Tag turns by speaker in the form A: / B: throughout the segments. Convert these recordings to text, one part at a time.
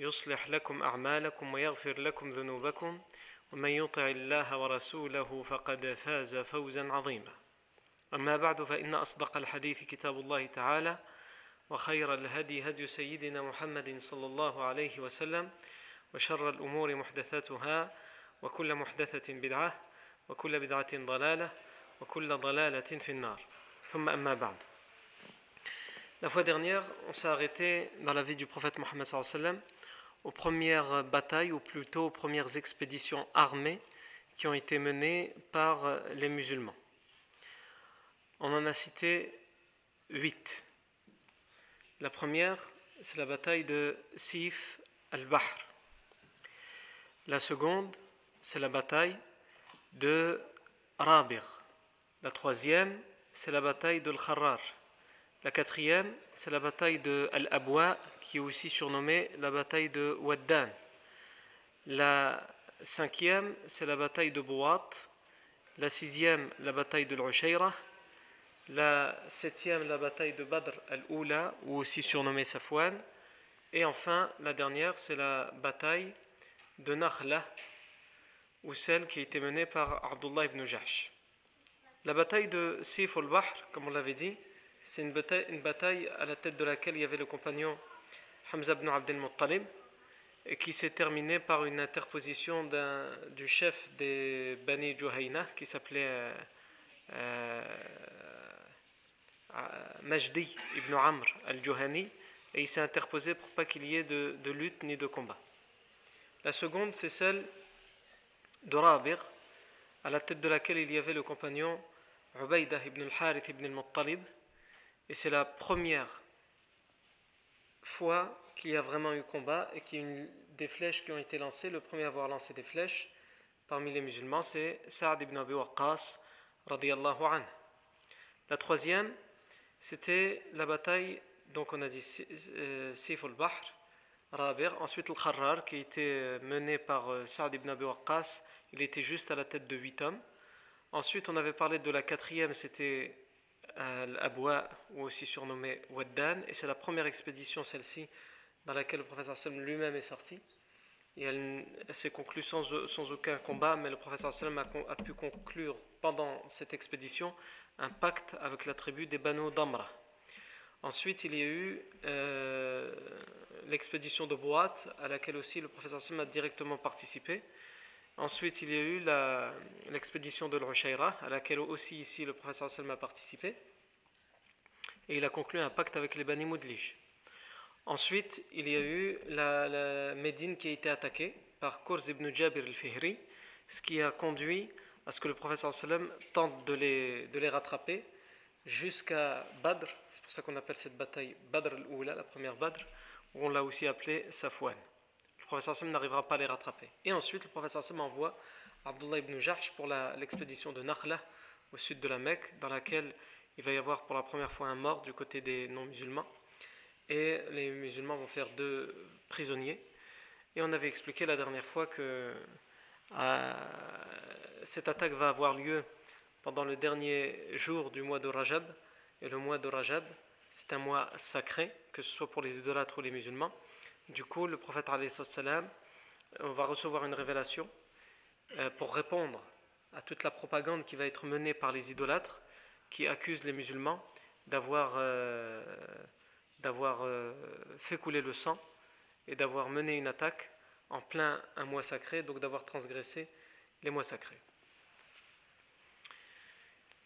A: يصلح لكم أعمالكم ويغفر لكم ذنوبكم ومن يطع الله ورسوله فقد فاز فوزا عظيما. أما بعد فإن أصدق الحديث كتاب الله تعالى وخير الهدي هدي سيدنا محمد صلى الله عليه وسلم وشر الأمور محدثاتها وكل محدثة بدعة وكل بدعة ضلالة وكل ضلالة في النار. ثم أما بعد. La fois dernière, on s'est arrêté dans la vie du prophète Mohammed sallam aux premières batailles, ou plutôt aux premières expéditions armées qui ont été menées par les musulmans. On en a cité huit. La première, c'est la bataille de Sif al-Bahr. La seconde, c'est la bataille de Rabir. La troisième, c'est la bataille de Al-Kharrar. La quatrième, c'est la bataille de Al-Abwa, qui est aussi surnommée la bataille de Waddan. La cinquième, c'est la bataille de Bouat. La sixième, la bataille de l'Ushayra. La septième, la bataille de Badr al-Oula, ou aussi surnommée Safwan. Et enfin, la dernière, c'est la bataille de Nakhla, ou celle qui a été menée par Abdullah ibn Jahsh. La bataille de Sif al-Bahr, comme on l'avait dit, c'est une bataille, à la tête de laquelle il y avait le compagnon Hamza ibn Abdel Muttalib, et qui s'est terminée par une interposition du chef des Bani Juhayna, qui s'appelait euh, euh, Majdi ibn Amr al-Juhani, et il s'est interposé pour pas qu'il y ait de, lutte ni de combat. La seconde, c'est celle de Rabir, à la tête de laquelle il y avait le compagnon Ubaydah ibn al-Harith ibn al-Muttalib, et c'est la première fois qu'il y a vraiment eu combat et qu'il y a une, des flèches qui ont été lancées. Le premier à avoir lancé des flèches parmi les musulmans, c'est Saad ibn Abi Waqqas, radiallahu anhu. La troisième, c'était la bataille, donc on a dit Sif al-Bahr, Rabir. Ensuite, le Kharrar, qui a été mené par Saad ibn Abi Waqqas, il était juste à la tête de huit hommes. Ensuite, on avait parlé de la quatrième, c'était Al-Abwa, ou aussi surnommé Waddan, et c'est la première expédition, celle-ci, dans laquelle le professeur Sallam lui-même est sorti. Et elle, s'est conclue sans, aucun combat, mais le professeur Sallam a, a, pu conclure pendant cette expédition un pacte avec la tribu des Banu Damra. Ensuite, il y a eu euh, l'expédition de Boat, à laquelle aussi le professeur Sallam a directement participé. Ensuite, il y a eu l'expédition de l'Ushayra, à laquelle aussi ici le professeur Salma a participé. Et il a conclu un pacte avec les Bani Moudlij. Ensuite, il y a eu la, Médine qui a été attaquée par Kurz ibn Jabir al-Fihri, ce qui a conduit à ce que le professeur Sallam tente de les, rattraper jusqu'à Badr. C'est pour ça qu'on appelle cette bataille Badr al-Oula, la première Badr, où on l'a aussi appelée Safwan professeur Sam n'arrivera pas à les rattraper. Et ensuite, le professeur Sam envoie Abdullah ibn Jahsh pour l'expédition de Nakhla, au sud de la Mecque, dans laquelle il va y avoir pour la première fois un mort du côté des non-musulmans. Et les musulmans vont faire deux prisonniers. Et on avait expliqué la dernière fois que euh, cette attaque va avoir lieu pendant le dernier jour du mois de Rajab. Et le mois de Rajab, c'est un mois sacré, que ce soit pour les idolâtres ou les musulmans. Du coup, le prophète on va recevoir une révélation pour répondre à toute la propagande qui va être menée par les idolâtres qui accusent les musulmans d'avoir euh, euh, fait couler le sang et d'avoir mené une attaque en plein un mois sacré, donc d'avoir transgressé les mois sacrés.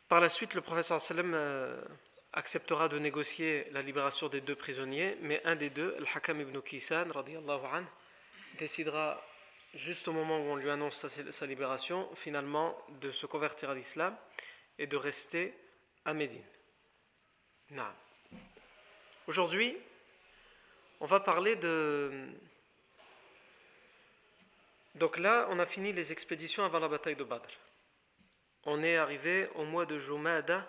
A: Par la suite, le professeur sallam euh, acceptera de négocier la libération des deux prisonniers, mais un des deux, Al-Hakam ibn Kisan, anh, décidera, juste au moment où on lui annonce sa, libération, finalement de se convertir à l'islam et de rester à Médine. Aujourd'hui, on va parler de... Donc là, on a fini les expéditions avant la bataille de Badr. On est arrivé au mois de Jumada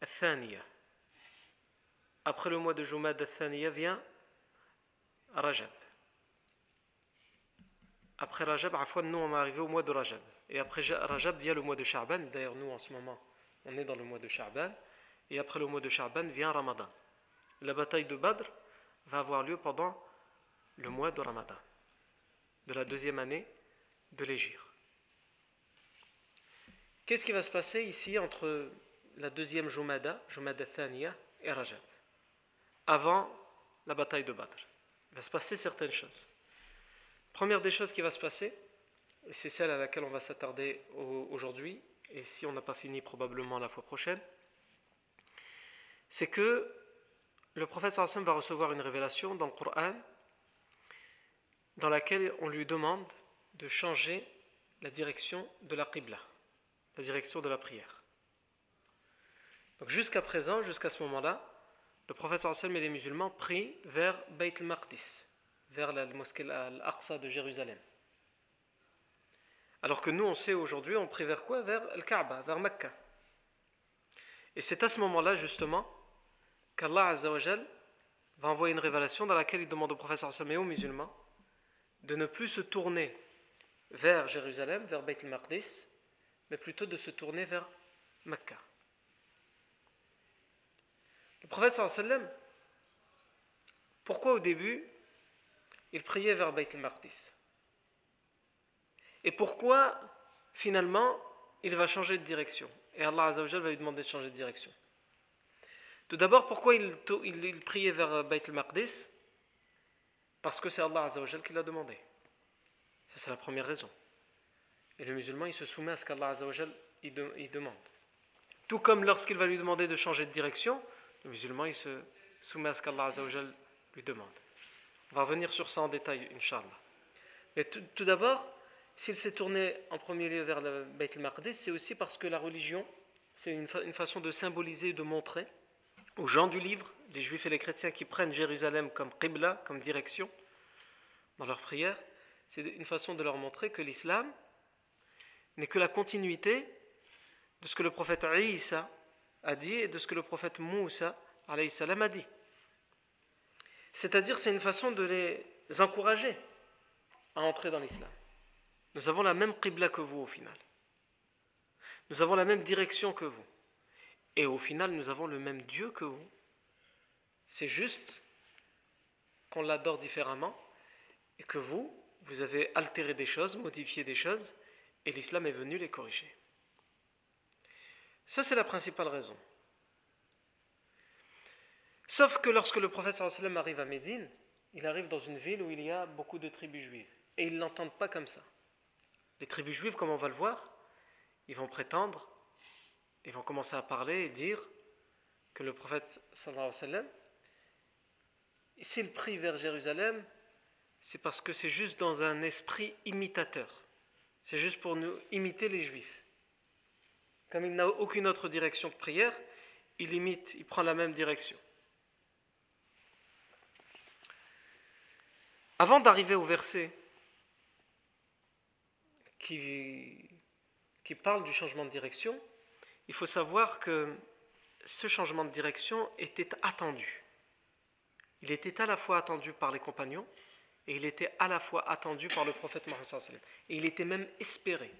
A: al-Thaniya. Après le mois de Jumada al-Thaniya vient Rajab. Après Rajab, fois nous on est arrivé au mois de Rajab. Et après Rajab vient le mois de Sha'ban. D'ailleurs, nous en ce moment, on est dans le mois de Sha'ban. Et après le mois de Sha'ban vient Ramadan. La bataille de Badr va avoir lieu pendant le mois de Ramadan, de la deuxième année de l'Égypte. Qu'est-ce qui va se passer ici entre la deuxième Jumada, Jumada Thaniya et Rajab Avant la bataille de Badr. Il va se passer certaines choses. Première des choses qui va se passer, et c'est celle à laquelle on va s'attarder aujourd'hui, et si on n'a pas fini probablement la fois prochaine, c'est que le prophète sallam va recevoir une révélation dans le Coran dans laquelle on lui demande de changer la direction de la Qibla, la direction de la prière. Donc jusqu'à présent, jusqu'à ce moment-là, le prophète sallam et les musulmans prient vers Beit al-Maqdis, vers la mosquée al-Aqsa de Jérusalem. Alors que nous, on sait aujourd'hui, on prie vers quoi? Vers Al-Kaaba, vers Mecca. Et c'est à ce moment-là, justement, qu'Allah va envoyer une révélation dans laquelle il demande au professeur Sam et aux musulmans de ne plus se tourner vers Jérusalem, vers Beit al-Maqdis, mais plutôt de se tourner vers Mecca. Le prophète sallam, pourquoi au début il priait vers Beit al-Maqdis? Et pourquoi finalement il va changer de direction? Et Allah va lui demander de changer de direction tout d'abord, pourquoi il, priait vers Beit al-Maqdis? Parce que c'est Allah Azzawajal qui l'a demandé. Ça, c'est la première raison. Et le musulman, il se soumet à ce qu'Allah Azzawajal il, demande. Tout comme lorsqu'il va lui demander de changer de direction, le musulman, se soumet à ce qu'Allah lui demande. On va revenir sur ça en détail, Inch'Allah. Mais tout, d'abord, s'il s'est tourné en premier lieu vers le Beit al-Maqdis, c'est aussi parce que la religion, c'est une, une façon de symboliser, de montrer aux gens du livre, les juifs et les chrétiens qui prennent Jérusalem comme Qibla, comme direction dans leur prière, c'est une façon de leur montrer que l'islam n'est que la continuité de ce que le prophète Isa a dit et de ce que le prophète Moussa a dit. C'est-à-dire, c'est une façon de les encourager à entrer dans l'islam. Nous avons la même Qibla que vous au final. Nous avons la même direction que vous. Et au final, nous avons le même Dieu que vous. C'est juste qu'on l'adore différemment et que vous, vous avez altéré des choses, modifié des choses, et l'islam est venu les corriger. Ça, c'est la principale raison. Sauf que lorsque le prophète sallam arrive à Médine, il arrive dans une ville où il y a beaucoup de tribus juives. Et ils ne l'entendent pas comme ça. Les tribus juives, comme on va le voir, ils vont prétendre ils vont commencer à parler et dire que le prophète sallallahu s'il prie vers Jérusalem, c'est parce que c'est juste dans un esprit imitateur. C'est juste pour nous imiter les juifs. Comme il n'a aucune autre direction de prière, il imite, il prend la même direction. Avant d'arriver au verset qui, parle du changement de direction, il faut savoir que ce changement de direction était attendu. Il était à la fois attendu par les compagnons et il était à la fois attendu par le prophète Mohammed. Et il était même espéré.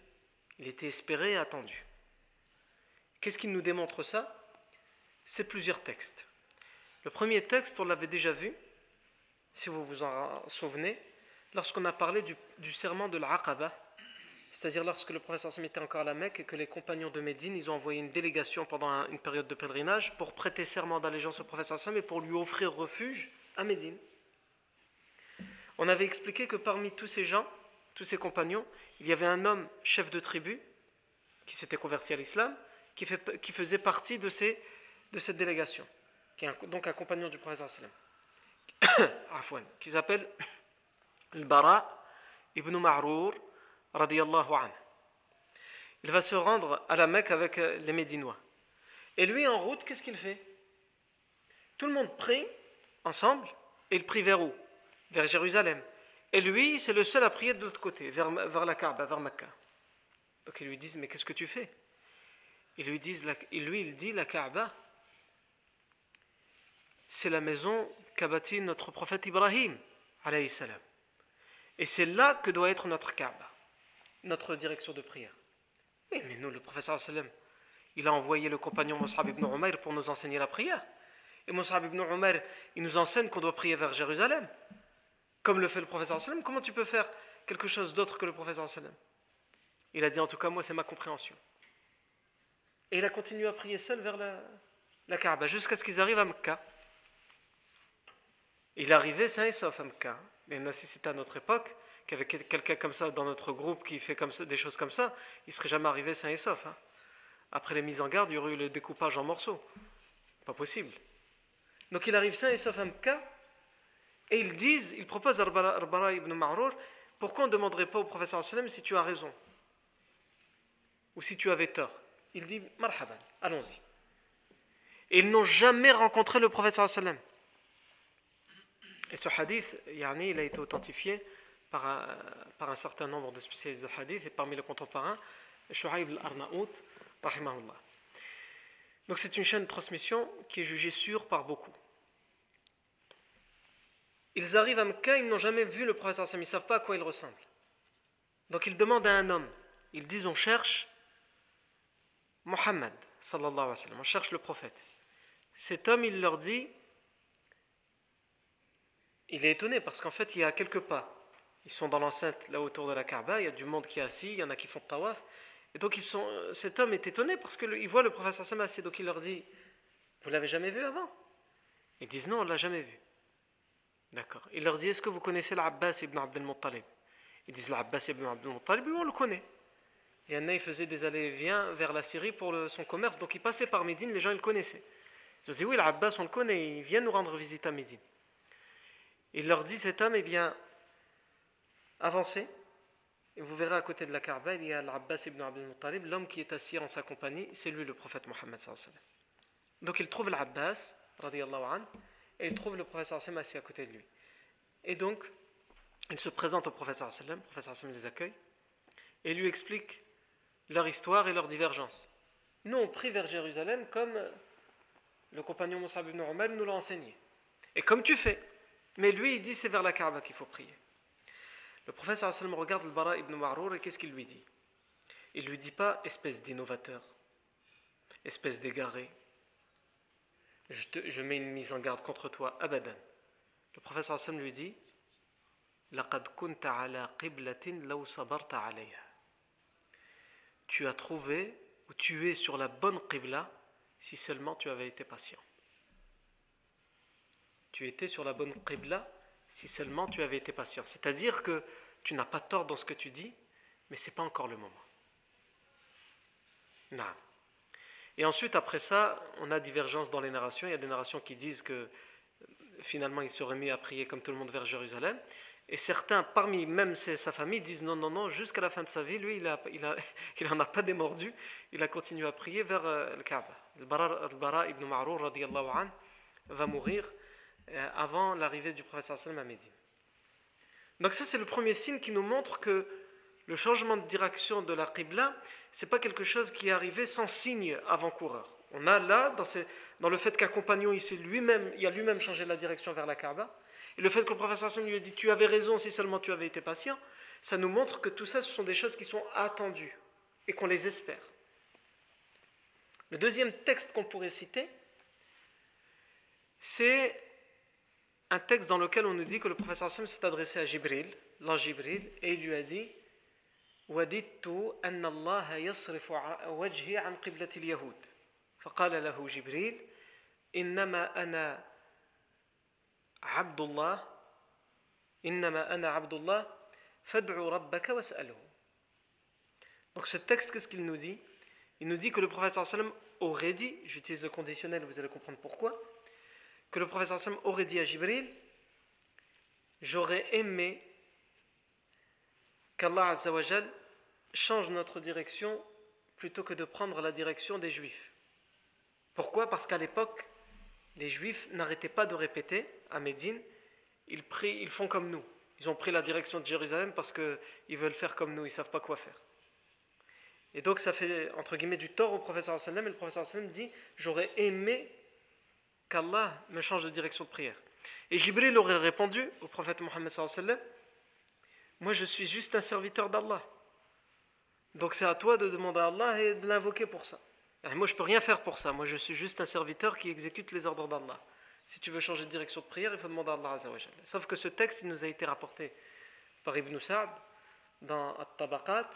A: Il était espéré et attendu. Qu'est-ce qui nous démontre ça? C'est plusieurs textes. Le premier texte, on l'avait déjà vu, si vous vous en souvenez, lorsqu'on a parlé du, serment de l'Aqaba, c'est-à-dire lorsque le professeur Sam était encore à la Mecque et que les compagnons de Médine, ils ont envoyé une délégation pendant une période de pèlerinage pour prêter serment d'allégeance au professeur Sam et pour lui offrir refuge à Médine. On avait expliqué que parmi tous ces gens, tous ces compagnons, il y avait un homme chef de tribu qui s'était converti à l'islam, qui, faisait partie de, cette délégation, qui est donc un compagnon du prophète qui s'appelle Al-Bara ibn Ma'rour radiyallahu anhu. Il va se rendre à la Mecque avec les Médinois. Et lui, en route, qu'est-ce qu'il fait? Tout le monde prie ensemble, et il prie vers où? Vers Jérusalem. Et lui, c'est le seul à prier de l'autre côté, vers, vers la Kaaba, vers Mecca. Donc ils lui disent, mais qu'est-ce que tu fais? Ils lui lui, il dit, la Kaaba, c'est la maison qu'a bâtie notre prophète Ibrahim, salam. Et c'est là que doit être notre Kaaba, notre direction de prière. mais nous, le prophète sallam, il a envoyé le compagnon Mus'ab ibn Umayr pour nous enseigner la prière. Et Mus'ab ibn Umayr, il nous enseigne qu'on doit prier vers Jérusalem. Comme le fait le prophète sallam, comment tu peux faire quelque chose d'autre que le prophète sallam? Il a dit en tout cas, moi, c'est ma compréhension. Et il a continué à prier seul vers la, la Kaaba jusqu'à ce qu'ils arrivent à Mecca. Il arrivé sain et sauf à Mecca. Mais si c'était à notre époque, avait quelqu'un comme ça dans notre groupe qui fait des choses comme ça, il serait jamais arrivé sain et sauf. Hein. Après les mises en garde, il y aurait eu le découpage en morceaux. Pas possible. Donc il arrive sain et sauf à Mecca, et ils disent, ils proposent à Arbara ibn Ma'rour, pourquoi on ne demanderait pas au professeur si tu as raison Ou si tu avais tort Il dit, marhaban, allons-y. Et ils n'ont jamais rencontré le professeur sallam. Et ce hadith, il a été authentifié par un, par un certain nombre de spécialistes de hadith, et parmi les contemporains, Shu'aib al-Arnaout, rahimahullah. Donc c'est une chaîne de transmission qui est jugée sûre par beaucoup. Ils arrivent à Mecca, ils n'ont jamais vu le professeur Sam, ils ne savent pas à quoi il ressemble. Donc ils demandent à un homme, ils disent on cherche Mohammed, sallallahu alayhi sallam, on cherche le prophète. Cet homme, il leur dit, il est étonné parce qu'en fait, il y a quelques pas. Ils sont dans l'enceinte là autour de la Kaaba, il y a du monde qui est assis, il y en a qui font tawaf. Et donc ils sont, cet homme est étonné parce qu'il voit le Sam assis. Donc il leur dit Vous l'avez jamais vu avant? Ils disent Non, on l'a jamais vu. D'accord. Il leur dit Est-ce que vous connaissez l'Abbas ibn Abdel Muttalib? Ils disent L'Abbas ibn Abdel Muttalib, oui, on le connaît. Il y en a, il faisait des allées-et-viens vers la Syrie pour son commerce, donc il passait par Médine, les gens ils le connaissaient. Ils ont dit Oui, l'Abbas, on le connaît, il vient nous rendre visite à Médine. Il leur dit Cet homme, eh bien, avancez, et vous verrez à côté de la Kaaba, il y a l'Abbas ibn Abdel Muttalib, l'homme qui est assis en sa compagnie, c'est lui le prophète Mohammed. Donc il trouve l'Abbas, et il trouve le professeur sallam assis à côté de lui. Et donc, il se présente au professeur sallam, le professeur sallam les accueille, et lui explique leur histoire et leur divergence. Nous, on prie vers Jérusalem comme le compagnon Moussa ibn Umar nous l'a enseigné. Et comme tu fais. Mais lui, il dit c'est vers la Kaaba qu'il faut prier. Le professeur sallam regarde le Bara ibn Ma'rour et qu'est-ce qu'il lui dit? Il lui dit pas espèce d'innovateur, espèce d'égaré, je, mets une mise en garde contre toi, abadan. Le professeur Hassan lui dit Tu as trouvé ou tu es sur la bonne qibla si seulement tu avais été patient. Tu étais sur la bonne qibla si seulement tu avais été patient. C'est-à-dire que tu n'as pas tort dans ce que tu dis, mais ce n'est pas encore le moment. Non. Et ensuite, après ça, on a divergence dans les narrations. Il y a des narrations qui disent que finalement il serait mis à prier comme tout le monde vers Jérusalem. Et certains, parmi même sa famille, disent non, non, non, jusqu'à la fin de sa vie, lui, il n'en a, il a, il pas démordu. Il a continué à prier vers euh, le Kaaba. Le Bara, ibn Ma'rour an, va mourir euh, avant l'arrivée du prophète sallam à Médine. Donc ça, c'est le premier signe qui nous montre que le changement de direction de la Qibla, c'est pas quelque chose qui est arrivé sans signe avant-coureur. On a là, dans, le fait qu'un compagnon lui-même, il a lui-même changé la direction vers la Kaaba, et le fait que le professeur Hassan lui a dit Tu avais raison si seulement tu avais été patient, ça nous montre que tout ça, ce sont des choses qui sont attendues et qu'on les espère. Le deuxième texte qu'on pourrait citer, c'est un texte dans lequel on nous dit que le professeur Hassan s'est adressé à Jibril, l'ange Jibril, et il lui a dit وددت أن الله يصرف وجهي عن قبلة اليهود فقال له جبريل إنما أنا Abdullah, Innama ana Abdullah, Fad'u Rabbaka was'alu. Donc ce texte, qu'est-ce qu'il nous dit? Il nous dit que le prophète sallam aurait dit, j'utilise le conditionnel, vous allez comprendre pourquoi, que le prophète sallam aurait dit à Jibril, j'aurais aimé qu'Allah Azzawajal change notre direction plutôt que de prendre la direction des Juifs. Pourquoi? Parce qu'à l'époque, les Juifs n'arrêtaient pas de répéter à Médine, ils, prient, ils font comme nous. Ils ont pris la direction de Jérusalem parce qu'ils veulent faire comme nous, ils ne savent pas quoi faire. Et donc ça fait, entre guillemets, du tort au professeur sallam, et le professeur sallam dit, j'aurais aimé qu'Allah me change de direction de prière. Et Jibril aurait répondu au prophète Mohammed sallam, moi je suis juste un serviteur d'Allah. Donc c'est à toi de demander à Allah et de l'invoquer pour ça. Moi je peux rien faire pour ça, moi je suis juste un serviteur qui exécute les ordres d'Allah. Si tu veux changer de direction de prière, il faut demander à Allah Sauf que ce texte, il nous a été rapporté par Ibn Sa'd dans At-Tabaqat,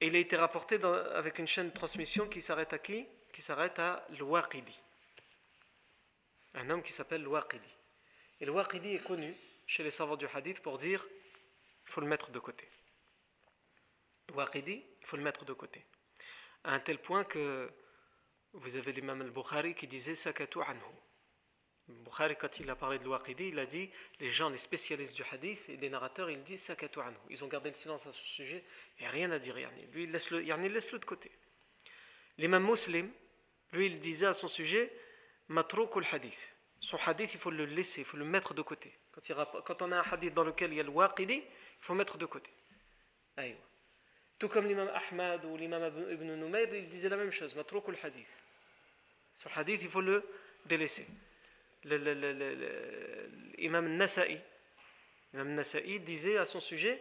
A: et il a été rapporté avec une chaîne de transmission qui s'arrête à qui? Qui s'arrête à Al-Waqidi. Un homme qui s'appelle Al-Waqidi. Et Al-Waqidi est connu chez les savants du hadith pour dire il faut le mettre de côté. Waqidi, il faut le mettre de côté. À un tel point que vous avez l'imam al-Bukhari qui disait Sakatu anhu. Bukhari, quand il a parlé de l'Waqidi, il a dit les gens, les spécialistes du hadith et des narrateurs, ils disent Sakatu anhu. Ils ont gardé le silence à ce sujet et rien à dire. Lui, il laisse-le laisse-le de côté. L'imam muslim, lui, il disait à son sujet Matrouk hadith. Son hadith, il faut le laisser, il faut le mettre de côté. Quand, on a un hadith dans lequel il y a le il faut mettre de côté. Aïe. Tout comme l'imam Ahmad ou l'imam Ibn Numayr, il disait la même chose, matrouk hadith. Son hadith, il faut le délaisser. L'imam Nasa'i, l'imam disait à son sujet,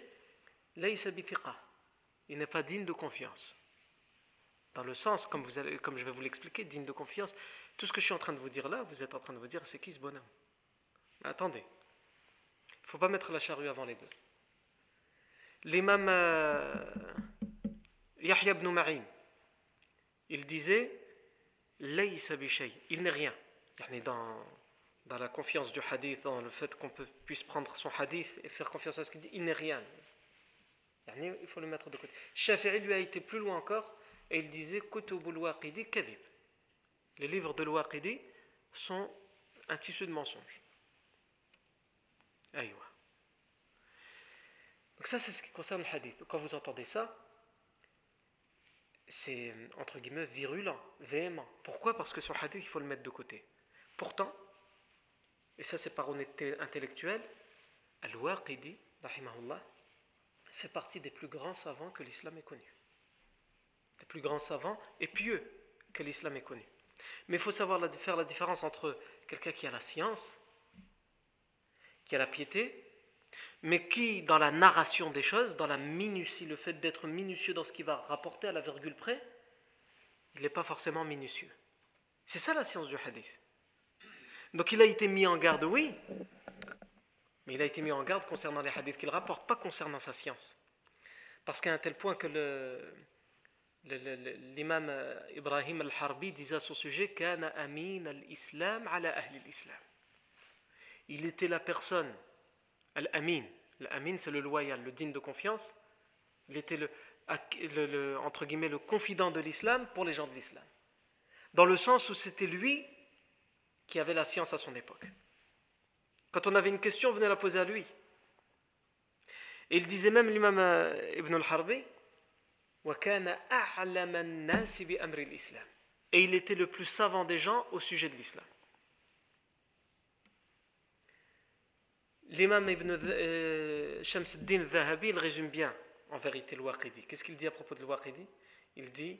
A: il n'est pas digne de confiance. Dans le sens, comme, vous allez, comme je vais vous l'expliquer, digne de confiance, tout ce que je suis en train de vous dire là, vous êtes en train de vous dire, c'est qui ce bonhomme? Attendez, il ne faut pas mettre la charrue avant les bœufs. L'imam euh, Yahya ibn Ma'in, il disait il n'est rien. Dans, dans la confiance du hadith, dans le fait qu'on puisse prendre son hadith et faire confiance à ce qu'il dit, il n'est rien. Il faut le mettre de côté. Shafi'i lui a été plus loin encore et il disait Kutubul Waqidi Kadib. Les livres de l'Waqidi sont un tissu de mensonges. Aïwa. Donc ça, c'est ce qui concerne le hadith. Quand vous entendez ça, c'est entre guillemets virulent, véhément. Pourquoi? Parce que le hadith, il faut le mettre de côté. Pourtant, et ça c'est par honnêteté intellectuelle, Al-Waqidi, fait partie des plus grands savants que l'islam ait connus. Des plus grands savants et pieux que l'islam ait connus. Mais il faut savoir faire la différence entre quelqu'un qui a la science, qui a la piété, mais qui, dans la narration des choses, dans la minutie, le fait d'être minutieux dans ce qui va rapporter à la virgule près, il n'est pas forcément minutieux. C'est ça la science du hadith. Donc il a été mis en garde, oui, mais il a été mis en garde concernant les hadiths qu'il rapporte, pas concernant sa science. Parce qu'à un tel point que l'imam Ibrahim al-Harbi disait à son sujet Kana amin al-Islam ala ahli al-Islam. Il était la personne Al-Amin. Al-Amin, c'est le loyal, le digne de confiance. Il était le confident de l'islam pour les gens de l'islam. Dans le sens où c'était lui qui avait la science à son époque. Quand on avait une question, on venait la poser à lui. Et il disait même l'imam euh, Ibn al-Harbi, et il était le plus savant des gens au sujet de l'islam. L'imam Ibn euh, Shamsuddin Zahabi, il résume bien en vérité le Waqidi. Qu'est-ce qu'il dit à propos de Waqidi Il dit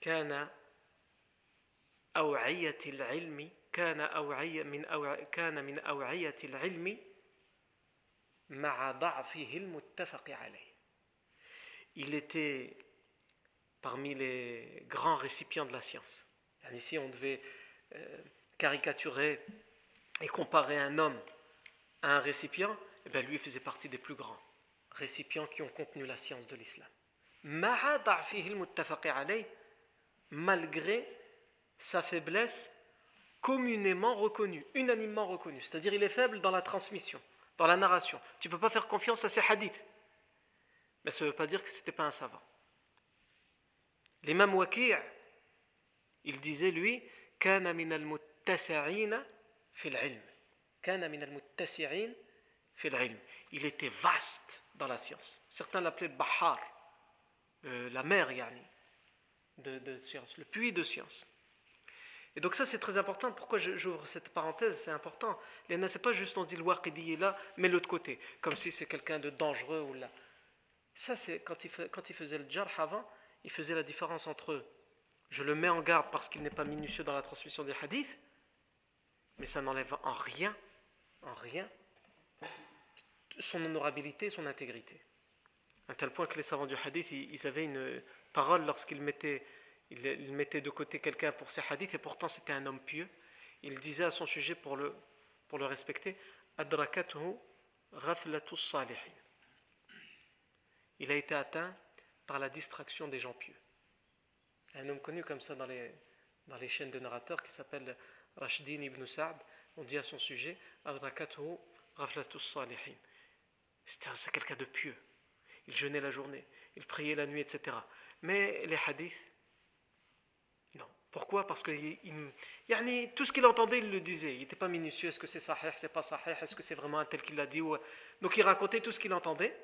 A: كان أوعية العلم كان أوعية من أوع... كان من أوعية العلم مع ضعفه المتفق عليه. Il était parmi les grands récipients de la science. Ici, on devait euh, caricaturer et comparer un homme un récipient, eh bien, lui faisait partie des plus grands récipients qui ont contenu la science de l'islam. Malgré sa faiblesse communément reconnue, unanimement reconnue. C'est-à-dire il est faible dans la transmission, dans la narration. Tu ne peux pas faire confiance à ces hadiths. Mais ça ne veut pas dire que ce n'était pas un savant. L'imam Waqi', il disait lui, كان من المتسعين في العلم. Il était vaste dans la science. Certains l'appelaient Bahar, la mer, yani, de, science, le puits de science. Et donc ça c'est très important. Pourquoi j'ouvre cette parenthèse? C'est important. Ce n'est pas juste on dit le waqidi est là, mais l'autre côté, comme si c'est quelqu'un de dangereux ou là. Ça c'est quand il, quand il faisait le jarh avant, il faisait la différence entre je le mets en garde parce qu'il n'est pas minutieux dans la transmission des hadiths, mais ça n'enlève en rien, en rien, son honorabilité son intégrité. À tel point que les savants du hadith, ils avaient une parole lorsqu'ils mettaient il, mettait de côté quelqu'un pour ses hadiths et pourtant c'était un homme pieux. Il disait à son sujet pour le, pour le respecter salihin. Il a été atteint par la distraction des gens pieux. Un homme connu comme ça dans les, dans les chaînes de narrateurs qui s'appelle Rashdin ibn Sa'd, on dit à son sujet salihin. C'était quelqu'un de pieux. Il jeûnait la journée, il priait la nuit, etc. Mais les hadiths, pourquoi? Parce que il, tout ce qu'il entendait, il le disait. Il n'était pas minutieux. Est-ce que c'est sahih, c'est pas sahih Est-ce que c'est vraiment un tel qu'il l'a dit Donc il racontait tout ce qu'il entendait.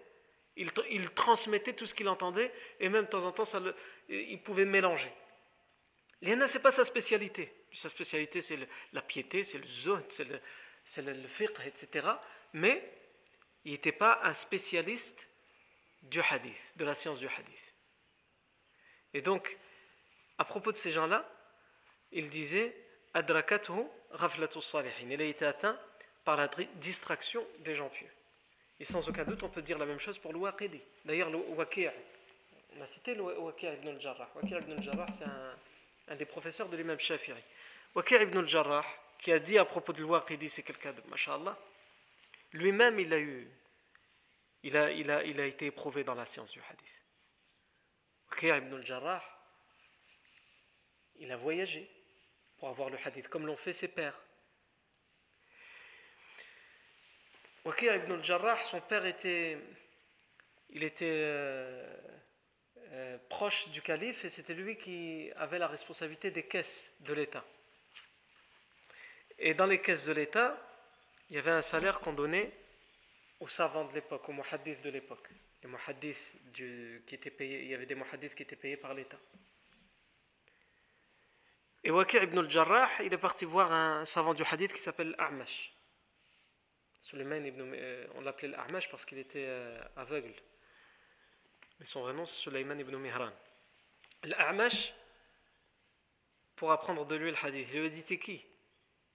A: Il, transmettait tout ce qu'il entendait. Et même de temps en temps, ça il pouvait mélanger. L'INA, ce n'est pas sa spécialité. Sa spécialité, c'est la piété, c'est le zone, c'est le, le, fiqh, etc. Mais il n'était pas un spécialiste du hadith, de la science du hadith. Et donc, à propos de ces gens-là, il disait Adrakathu ghaflatu salihin. Il a été atteint par la distraction des gens pieux. Et sans aucun doute, on peut dire la même chose pour le. D'ailleurs, le on a cité le Waqi' ibn al-Jarrah. Ibn al-Jarrah, c'est un, des professeurs de l'imam Shafi'i. Waqi' ibn al-Jarrah, qui a dit à propos de Waqidi, c'est quelqu'un de masha'Allah, lui-même, il a eu, il a, il, a, il a été éprouvé dans la science du hadith. Waqi' ibn al-Jarrah, il a voyagé pour avoir le hadith, comme l'ont fait ses pères. Waqi' ibn al-Jarrah, son père était, il était euh, euh, proche du calife et c'était lui qui avait la responsabilité des caisses de l'État. Et dans les caisses de l'État, il y avait un salaire qu'on donnait aux savants de l'époque, aux muhaddiths de l'époque. Les muhaddiths qui étaient payés, il y avait des muhaddiths qui étaient payés par l'État. Et Waqi' ibn al-Jarrah, il est parti voir un savant du hadith qui s'appelle A'mash. Euh, on l'appelait l'A'mash parce qu'il était euh, aveugle. Mais son vrai nom, c'est Sulayman ibn Mihran. L'A'mash, pour apprendre de lui le hadith, il lui a dit T'es qui?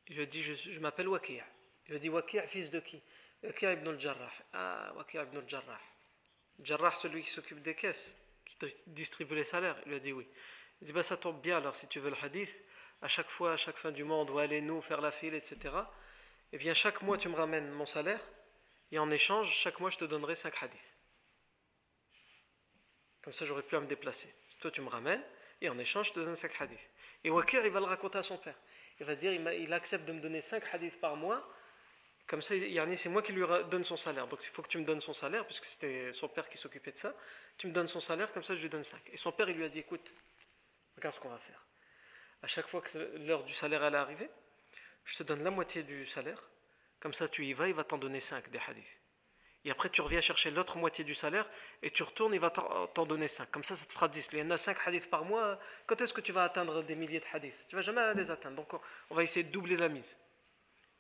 A: Il lui a dit Je, m'appelle Waqi'. Il lui a dit Waqi', fils de qui? Waqi' ibn al-Jarrah. Ah, Waqi' ibn al-Jarrah. Jarrah, celui qui s'occupe des caisses, qui distribue les salaires. Il lui a dit Oui. Il dit bah, Ça tombe bien alors si tu veux le hadith, à chaque fois, à chaque fin du monde, où allez-nous faire la file, etc. Eh bien, chaque mois, tu me ramènes mon salaire, et en échange, chaque mois, je te donnerai 5 hadiths. Comme ça, j'aurais à me déplacer. Toi, tu me ramènes, et en échange, je te donne 5 hadiths. Et Wakir, il va le raconter à son père. Il va dire il, accepte de me donner 5 hadiths par mois. Comme ça, c'est moi qui lui donne son salaire. Donc il faut que tu me donnes son salaire, puisque c'était son père qui s'occupait de ça. Tu me donnes son salaire, comme ça je lui donne 5. Et son père, il lui a dit écoute, Regarde ce qu'on va faire. À chaque fois que l'heure du salaire est arrivée, je te donne la moitié du salaire. Comme ça, tu y vas, il va t'en donner 5 des hadiths. Et après, tu reviens chercher l'autre moitié du salaire et tu retournes, il va t'en donner 5. Comme ça, ça te fera 10. Il y en a 5 hadiths par mois. Quand est-ce que tu vas atteindre des milliers de hadiths? Tu ne vas jamais les atteindre. Donc, on va essayer de doubler la mise.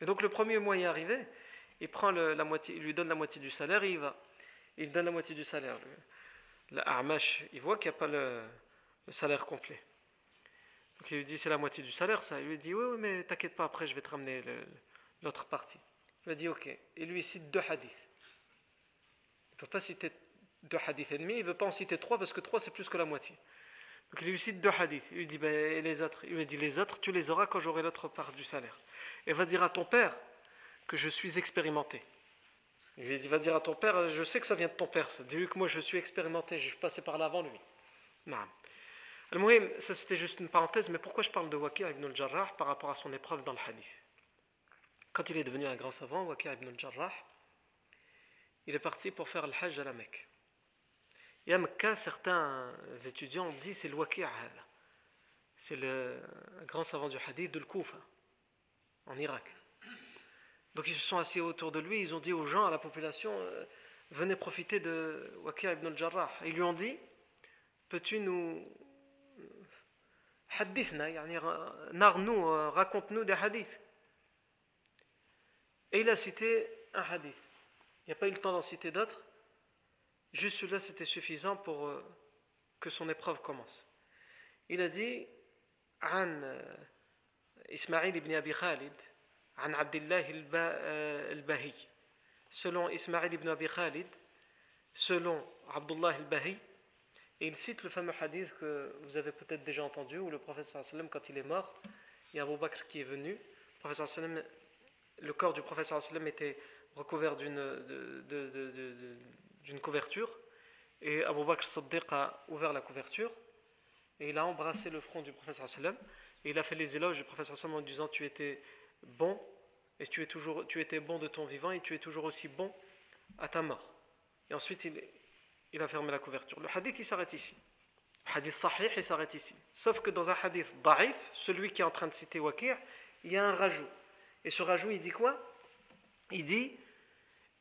A: Et donc, le premier mois est arrivé. Il, prend la moitié, il lui donne la moitié du salaire et il va. Il donne la moitié du salaire. Le il voit qu'il n'y a pas le, salaire complet. Donc il lui dit c'est la moitié du salaire ça. Il lui dit oui, oui mais t'inquiète pas, après je vais te ramener l'autre partie. Il lui dit ok. Et lui cite deux hadiths. Ne peut pas citer deux hadiths et demi, il ne veut pas en citer trois parce que trois c'est plus que la moitié. Donc il lui cite deux hadiths. Il lui dit ben, et les autres? Il lui dit les autres tu les auras quand j'aurai l'autre part du salaire. Et va dire à ton père que je suis expérimenté. Il lui dit va dire à ton père je sais que ça vient de ton père. Dis-lui que moi je suis expérimenté, je suis passé par là avant lui. Non. Al-Muhim, ça c'était juste une parenthèse, mais pourquoi je parle de Waqi' ibn al-Jarrah par rapport à son épreuve dans le hadith? Quand il est devenu un grand savant, Waqi' ibn al-Jarrah, il est parti pour faire le hajj à la Mecque. Et à Mecca, certains étudiants ont dit c'est le Waqi' C'est le grand savant du hadith de Koufa, en Irak. Donc ils se sont assis autour de lui, ils ont dit aux gens, à la population, euh, venez profiter de Waqi' ibn al-Jarrah. Ils lui ont dit, peux-tu nous... Hadithna, narre-nous, euh, raconte-nous des hadiths. Et il a cité un hadith. Il n'y a pas eu le temps d'en citer d'autres. Juste celui-là, c'était suffisant pour euh, que son épreuve commence. Il a dit عن إسماعيل ibn Abi Khalid عن عبد الله الباهي selon Ismaïl ibn Abi Khalid selon Abdullah al-Bahi et il cite le fameux hadith que vous avez peut-être déjà entendu où le prophète sallam quand il est mort il y a Abu Bakr qui est venu le, prophète, sallam, le corps du prophète sallam était recouvert d'une d'une couverture. Et Abu Bakr Saddiq a ouvert la couverture et il a embrassé le front du prophète sallam et il a fait les éloges du prophète sallam en disant tu étais bon et tu, es toujours, tu étais bon de ton vivant et tu es toujours aussi bon à ta mort. Et ensuite il, il a fermé la couverture. Le hadith il s'arrête ici. Le hadith sahih il s'arrête ici. Sauf que dans un hadith da'if, celui qui est en train de citer Wakir, il y a un rajout. Et ce rajout il dit quoi? Il dit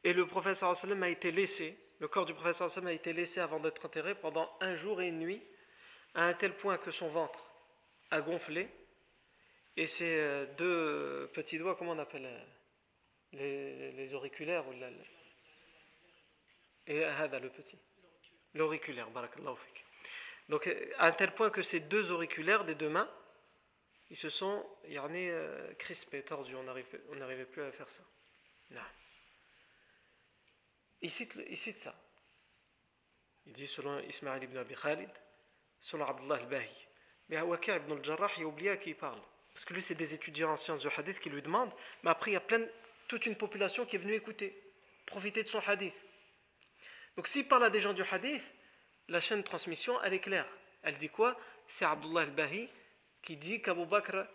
A: et le sallam a été laissé le corps du sallam a été laissé avant d'être enterré pendant un jour et une nuit, à un tel point que son ventre a gonflé, et ses euh, deux petits doigts, comment on appelle euh, les, auriculaires ou Et Hada, le petit. L'auriculaire, barakallahu Donc, à un tel point que ces deux auriculaires des deux mains, ils se sont euh, crispés, tordus, on n'arrivait plus à faire ça. Non. Il cite, ça. Il dit selon Ismaël ibn Abi Khalid, selon Abdullah al-Bahi. Mais Awakir ibn al-Jarrah, il a oublié à qui il parle. Parce que lui, c'est des étudiants en sciences du hadith qui lui demandent, mais après, il y a plein, toute une population qui est venue écouter, profiter de son hadith. Donc s'il parle à des gens du hadith, la chaîne de transmission, elle est claire. Elle dit quoi? C'est Abdullah al-Bahi qui dit qu'Abu Bakr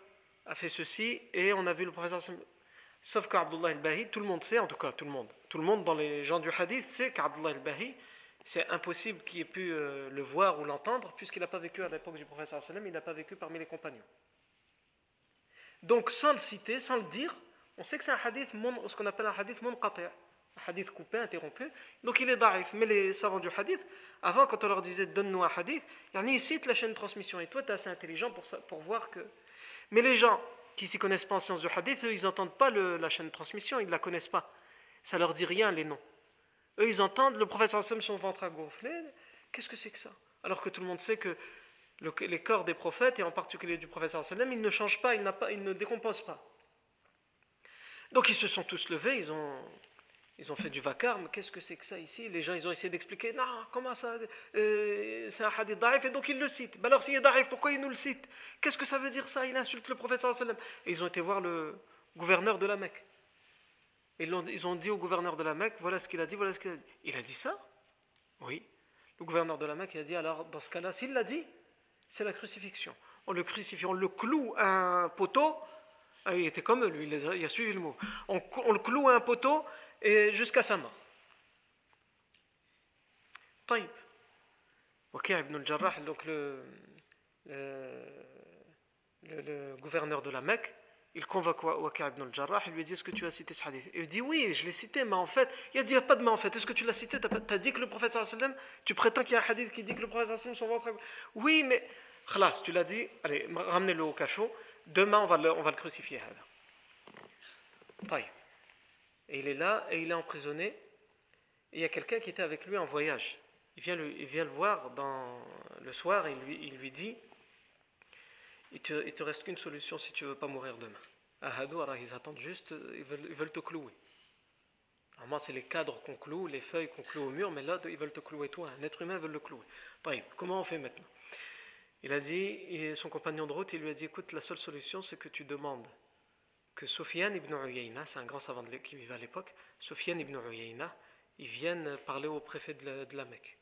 A: a fait ceci et on a vu le professeur Sauf qu'Abdullah al-Bahi, tout le monde sait, en tout cas tout le monde, tout le monde dans les gens du hadith sait qu'Abdullah al-Bahi, c'est impossible qu'il ait pu euh, le voir ou l'entendre, puisqu'il n'a pas vécu à l'époque du prophète sallam, il n'a pas vécu parmi les compagnons. Donc sans le citer, sans le dire, on sait que c'est un hadith, ce qu'on appelle un hadith munqati', un hadith coupé, interrompu, donc il est daif. Mais les savants du hadith, avant quand on leur disait donne-nous un hadith, ils citent la chaîne de transmission, et toi tu es assez intelligent pour, pour voir que... Mais les gens qui s'y connaissent pas en sciences du hadith, eux, ils n'entendent pas la chaîne de transmission, ils ne la connaissent pas. Ça leur dit rien, les noms. Eux, ils entendent le professeur Sam, son ventre a gonflé. Qu'est-ce que c'est que ça? Alors que tout le monde sait que les corps des prophètes, et en particulier du professeur Sallam, ils ne changent pas, ils, pas, ils ne décomposent pas. Donc ils se sont tous levés, ils ont ils ont fait du vacarme, qu'est-ce que c'est que ça ici? Les gens, ils ont essayé d'expliquer, non, comment ça euh, C'est un hadith daif, et donc ils le citent. Ben alors s'il est pourquoi ils nous le citent? Qu'est-ce que ça veut dire ça? Il insulte le prophète sallam. Et ils ont été voir le gouverneur de la Mecque. Et ils ont dit au gouverneur de la Mecque, voilà ce qu'il a dit, voilà ce qu'il a dit. Il a dit ça? Oui. Le gouverneur de la Mecque a dit, alors dans ce cas-là, s'il l'a dit, c'est la crucifixion. On le crucifie, on le cloue à un poteau. Ah, il était comme lui, il, a suivi le mot. On, on le cloue à un poteau et jusqu'à sa mort. طيب وكيع ibn al-Jarrah donc le, le, le, gouverneur de la Mecque il convoque Waqi' ibn al-Jarrah il lui dit est-ce que tu as cité ce hadith et il dit oui je l'ai cité mais en fait il a dit pas de mais en fait est-ce que tu l'as cité tu as, dit que le prophète sallam tu prétends qu'il y a un hadith qui dit que le prophète sallam son ventre oui mais khlas tu l'as dit allez ramenez-le au cachot Demain, on va le, crucifier. Et il est là, et il est emprisonné. Il y a quelqu'un qui était avec lui en voyage. Il vient, le voir le soir et il lui, dit il te, te reste qu'une solution si tu veux pas mourir demain. Ahadou, alors ils attendent juste, ils veulent, te clouer. Normalement, c'est les cadres qu'on cloue, les feuilles qu'on cloue au mur, mais là, ils veulent te clouer toi. Un être humain veut le clouer. Comment on fait maintenant? Il a dit, et son compagnon de route, il lui a dit Écoute, la seule solution, c'est que tu demandes que Sofiane ibn Uyayna, c'est un grand savant qui vivait à l'époque, Sofiane ibn Uyayna, ils viennent parler au préfet de la, Mecque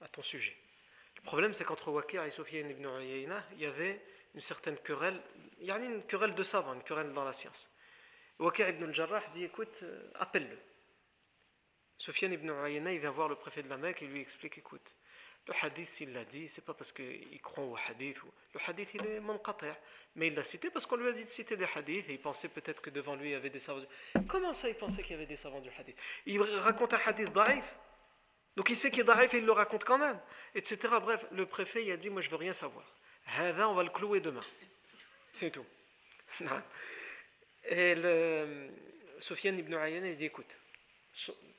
A: à ton sujet. Le problème, c'est qu'entre Wakir et Sofiane ibn Uyayna, il y avait une certaine querelle, il y a une querelle de savants, une querelle dans la science. Wakir ibn al-Jarrah dit écoute, euh, appelle-le. Sofiane ibn Uyayna, il vient voir le préfet de la Mecque et lui explique écoute, le hadith, s'il l'a dit, c'est pas parce qu'il croit au hadith. Le hadith, il est monqati'. Mais il l'a cité parce qu'on lui a dit de citer des hadiths et il pensait peut-être que devant lui, il y avait des savants. Comment ça, il pensait qu'il y avait des savants du hadith? Il raconte un hadith daif. Donc il sait qu'il est daif et il le raconte quand même, etc. Bref, le préfet, il a dit Moi, je veux rien savoir. on va le clouer demain. C'est tout. Et le, Sofiane ibn Ayyan, il dit Écoute,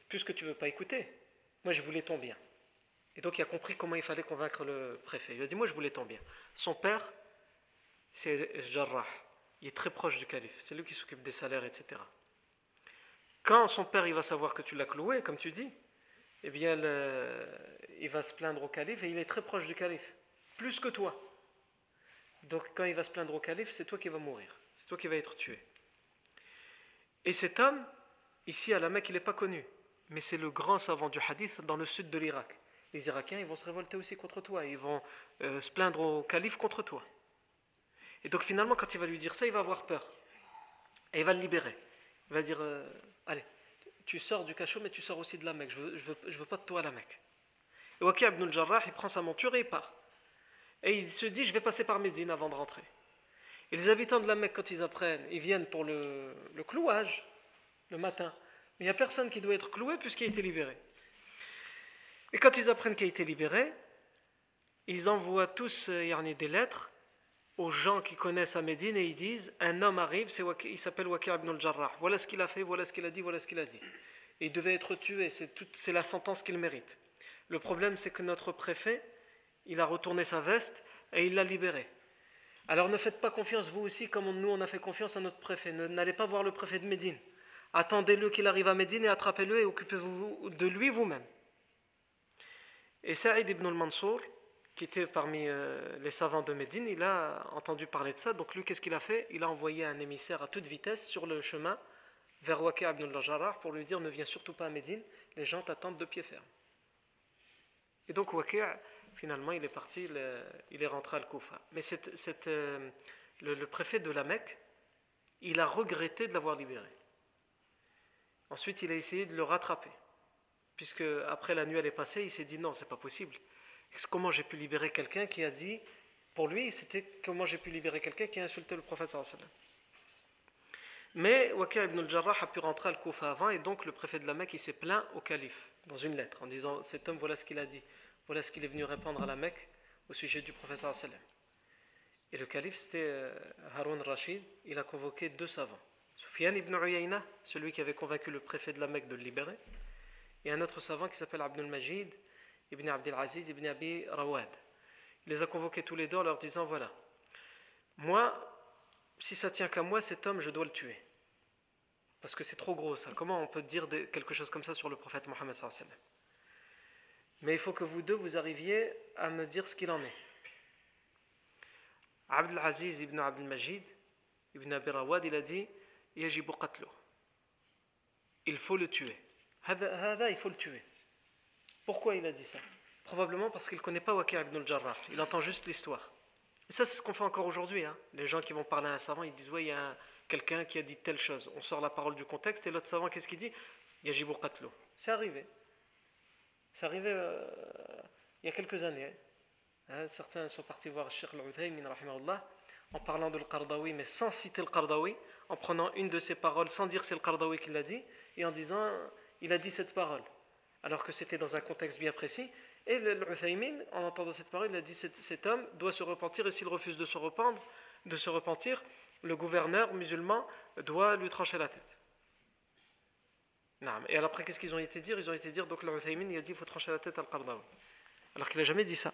A: puisque tu veux pas écouter, moi, je voulais ton bien. Et donc il a compris comment il fallait convaincre le préfet. Il a dit Moi je voulais ton bien. Son père, c'est Jarrah. Il est très proche du calife. C'est lui qui s'occupe des salaires, etc. Quand son père il va savoir que tu l'as cloué, comme tu dis, eh bien il va se plaindre au calife et il est très proche du calife. Plus que toi. Donc quand il va se plaindre au calife, c'est toi qui vas mourir. C'est toi qui vas être tué. Et cet homme, ici à la Mecque, il n'est pas connu. Mais c'est le grand savant du hadith dans le sud de l'Irak les Irakiens ils vont se révolter aussi contre toi, ils vont euh, se plaindre au calife contre toi. Et donc finalement, quand il va lui dire ça, il va avoir peur. Et il va le libérer. Il va dire, euh, allez, tu sors du cachot, mais tu sors aussi de la Mecque. Je veux, veux pas de toi à la Mecque. Et Waqi ibn al-Jarrah, il prend sa monture et il part. Et il se dit, je vais passer par Médine avant de rentrer. Et les habitants de la Mecque, quand ils apprennent, ils viennent pour le, le clouage, le matin. Mais il n'y a personne qui doit être cloué puisqu'il a été libéré. Et quand ils apprennent qu'il a été libéré, ils envoient tous euh, des lettres aux gens qui connaissent à Médine et ils disent un homme arrive, il s'appelle Wakir ibn al-Jarrah. Voilà ce qu'il a fait, voilà ce qu'il a dit, voilà ce qu'il a dit. Et il devait être tué, c'est la sentence qu'il mérite. Le problème, c'est que notre préfet, il a retourné sa veste et il l'a libéré. Alors ne faites pas confiance, vous aussi, comme nous, on a fait confiance à notre préfet. N'allez pas voir le préfet de Médine. Attendez-le qu'il arrive à Médine et attrapez-le et occupez-vous de lui vous-même. Et Saïd ibn al-Mansour, qui était parmi euh, les savants de Médine, il a entendu parler de ça. Donc lui, qu'est-ce qu'il a fait? Il a envoyé un émissaire à toute vitesse sur le chemin vers Waqi' ibn al-Jarrah pour lui dire ne viens surtout pas à Médine, les gens t'attendent de pied ferme. Et donc Waqi' finalement, il est parti, il est rentré à Al-Koufa. Mais euh, le, le préfet de la Mecque, il a regretté de l'avoir libéré. Ensuite, il a essayé de le rattraper puisque après la nuit elle est passée, il s'est dit non, c'est pas possible. Comment j'ai pu libérer quelqu'un qui a dit, pour lui, c'était comment j'ai pu libérer quelqu'un qui a insulté le prophète Mais Waqi' ibn al-Jarrah a pu rentrer à Al-Koufa avant et donc le préfet de la Mecque s'est plaint au calife dans une lettre en disant cet homme voilà ce qu'il a dit, voilà ce qu'il est venu répondre à la Mecque au sujet du prophète Et le calife c'était euh, Harun Rashid, il a convoqué deux savants. Soufiane ibn Uyayna, celui qui avait convaincu le préfet de la Mecque de le libérer, et un autre savant qui s'appelle Abdul Majid ibn Abdel Aziz ibn Abi Rawad. Il les a convoqués tous les deux en leur disant voilà, moi, si ça tient qu'à moi, cet homme, je dois le tuer. Parce que c'est trop gros ça. Comment on peut dire quelque chose comme ça sur le prophète Mohammed Mais il faut que vous deux, vous arriviez à me dire ce qu'il en est. Abdul Aziz ibn Abdel Majid ibn Abi Rawad, il a dit Il faut le tuer il faut le tuer. Pourquoi il a dit ça? Probablement parce qu'il ne connaît pas Waqi' ibn al-Jarrah, il entend juste l'histoire. Et ça, c'est ce qu'on fait encore aujourd'hui. Hein. Les gens qui vont parler à un savant, ils disent Oui, il y a quelqu'un qui a dit telle chose. On sort la parole du contexte, et l'autre savant, qu'est-ce qu'il dit? Yajibu qatlo. C'est arrivé. C'est arrivé euh, il y a quelques années. Hein. certains sont partis voir Sheikh al-Uthaymin, en parlant de l'Qardawi, mais sans citer le Qardawi, en prenant une de ses paroles, sans dire c'est le Qardawi qui l'a dit, et en disant il a dit cette parole, alors que c'était dans un contexte bien précis. Et l'Uthaymin, en entendant cette parole, il a dit cet, homme doit se repentir, et s'il refuse de se, rependre, de se repentir, le gouverneur musulman doit lui trancher la tête. Et après, qu'est-ce qu'ils ont été dire? Ils ont été dire, donc l'Uthaymin, il a dit qu'il faut trancher la tête à Al-Qardawi. Alors qu'il n'a jamais dit ça.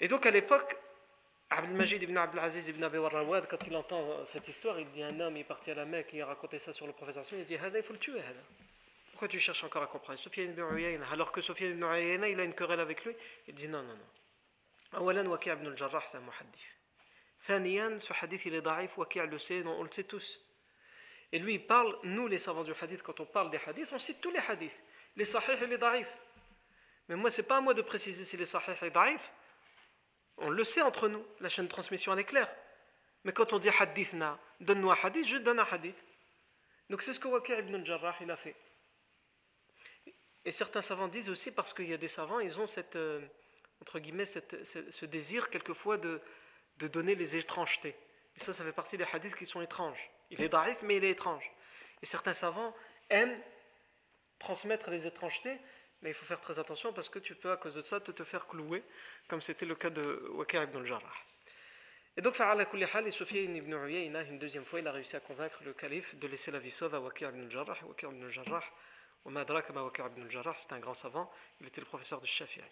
A: Et donc à l'époque, Abdel ibn Abdelaziz ibn Abi Warrawad, quand il entend cette histoire, il dit un homme est parti à la Mecque il a raconté ça sur le professeur il dit il faut le tuer. Pourquoi tu cherches encore à comprendre? Sofiane ibn Uyayna, alors que Sofiane ibn Uyayna, il a une querelle avec lui, il dit non, non, non. Awalan, Waqi' ibn al-Jarrah, c'est un muhaddith. Thaniyan, ce hadith, il est daif, Waqi' le sait, on le sait tous. Et lui, il parle, nous les savants du hadith, quand on parle des hadiths, on cite tous les hadiths, les sahih et les daif. Mais moi, c'est pas à moi de préciser si les sahih et les on le sait entre nous, la chaîne de transmission elle est claire. Mais quand on dit hadithna, donne-nous un hadith, je donne un hadith. Donc c'est ce que Waqi' ibn al-Jarrah il a fait. Et certains savants disent aussi parce qu'il y a des savants, ils ont cette, euh, entre guillemets, ce, désir quelquefois de, de donner les étrangetés. Et ça, ça fait partie des hadiths qui sont étranges. Il est daif, mais il est étrange. Et certains savants aiment transmettre les étrangetés, mais il faut faire très attention parce que tu peux, à cause de ça, te, te faire clouer, comme c'était le cas de Wakir ibn al-Jarrah. Et donc, Fa'ala kulli hal, et Sofiane ibn Uyayna, une deuxième fois, il a réussi à convaincre le calife de laisser la vie sauve à Wakir ibn al-Jarrah. Wakir ibn al-Jarrah, au Madrak Wakir ibn al-Jarrah, c'était un grand savant, il était le professeur de Shafi'i.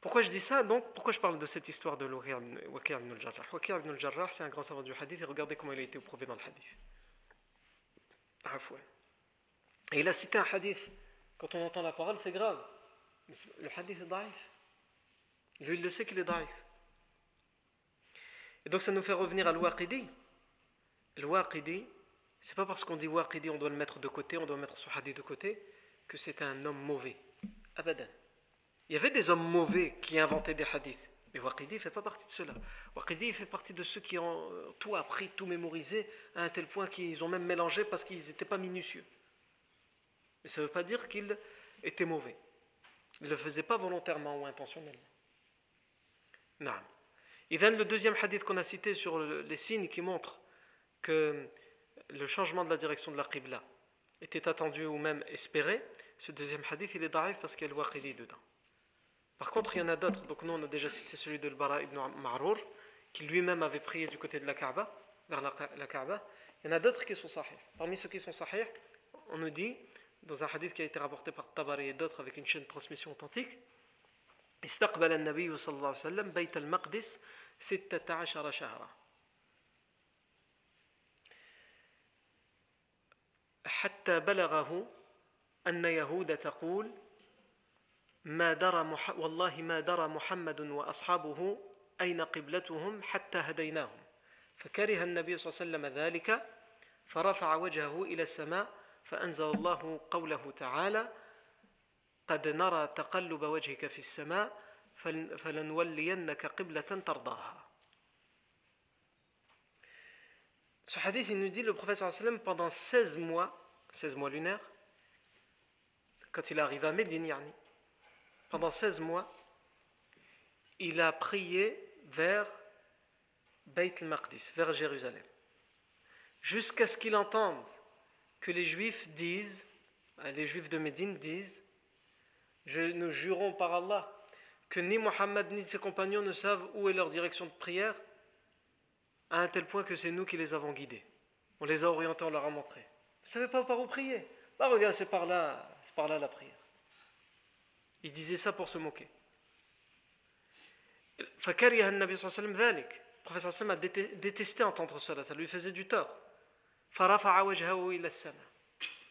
A: Pourquoi je dis ça? Donc Pourquoi je parle de cette histoire de Wakir ibn al-Jarrah? Wakir ibn al-Jarrah, c'est un grand savant du hadith, et regardez comment il a été éprouvé dans le hadith. Et il a cité un hadith. Quand on entend la parole, c'est grave. Le hadith est daif. Lui, il le sait qu'il est daif. Et donc ça nous fait revenir à l'Waqidi. L'Waqidi, c'est pas parce qu'on dit Waqidi, on doit le mettre de côté, on doit mettre ce hadith de côté, que c'est un homme mauvais. Abadan. Il y avait des hommes mauvais qui inventaient des hadiths. Mais Waqidi ne fait pas partie de cela. Waqidi fait partie de ceux qui ont euh, tout appris, tout mémorisé, à un tel point qu'ils ont même mélangé parce qu'ils n'étaient pas minutieux. Mais ça ne veut pas dire qu'ils étaient mauvais. Ils ne le faisaient pas volontairement ou intentionnellement. Non. Et then, le deuxième hadith qu'on a cité sur les signes qui montrent que le changement de la direction de la Qibla était attendu ou même espéré, ce deuxième hadith, il est d'arrive parce qu'il y a le waqidi dedans. Par contre, il y en a d'autres. Donc, nous, on a déjà cité celui de Bara ibn Ma'rour, qui lui-même avait prié du côté de la Kaaba, vers la, Kaaba. Il y en a d'autres qui sont sahih. Parmi ceux qui sont sahih, on nous dit, dans un hadith qui a été rapporté par Tabari et d'autres avec une chaîne de transmission authentique, استقبل النبي صلى الله عليه وسلم بيت المقدس ستة عشر شهرا حتى بلغه أن يهود تقول ما درى مح... والله ما درى محمد وأصحابه أين قبلتهم حتى هديناهم فكره النبي صلى الله عليه وسلم ذلك فرفع وجهه إلى السماء فأنزل الله قوله تعالى قد نرى تقلب وجهك في السماء فلنولينك قبلة ترضاها Ce hadith, il nous dit le prophète sallam pendant 16 mois, 16 mois lunaires, quand il arrive à Médine, yani, pendant 16 mois, il a prié vers Beit al-Maqdis, vers Jérusalem, jusqu'à ce qu'il entende que les Juifs disent, les Juifs de Médine disent, nous jurons par Allah que ni Mohammed ni ses compagnons ne savent où est leur direction de prière, à un tel point que c'est nous qui les avons guidés. On les a orientés, on leur a montré. Vous ne savez pas par où prier? Bah regarde, c'est par là, c'est par là la prière. Il disait ça pour se moquer. Le professeur a détesté entendre cela, ça lui faisait du tort.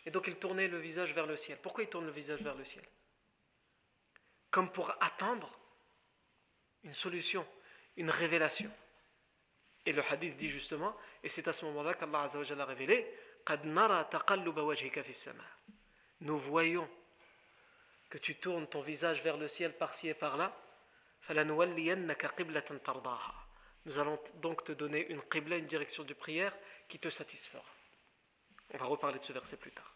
A: Et donc il tournait le visage vers le ciel. Pourquoi il tourne le visage vers le ciel? Comme pour attendre une solution, une révélation. Et le hadith dit justement, et c'est à ce moment-là qu'Allah a révélé Nous voyons que tu tournes ton visage vers le ciel par-ci et par-là, nous allons donc te donner une qibla, une direction de prière qui te satisfera. On va reparler de ce verset plus tard.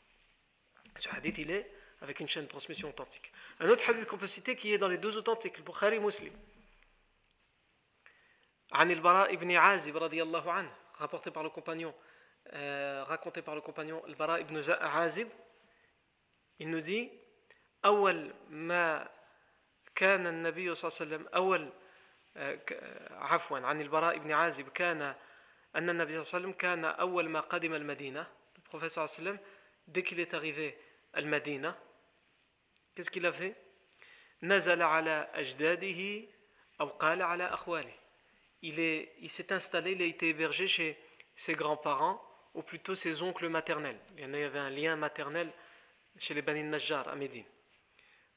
A: Ce hadith, il est avec une chaîne de transmission authentique. Un autre hadith qu'on peut citer qui est dans les deux authentiques, le Bukhari Muslim. عن البراء ibn عازب رضي الله عنه rapporté par le compagnon euh, raconté par le compagnon البراء ibn عازب il nous dit أول ما كان النبي صلى الله عليه وسلم أول عفوا عن البراء بن عازب كان أن النبي صلى الله عليه وسلم كان أول ما قدم المدينة le prophète صلى الله عليه وسلم dès qu'il est arrivé à Medina qu'est-ce qu'il a fait نزل على أجداده أو قال على أخواله il est il s'est installé il a été hébergé chez ses grands-parents ou plutôt ses oncles maternels il y en avait un lien maternel chez les Bani Najjar à Médine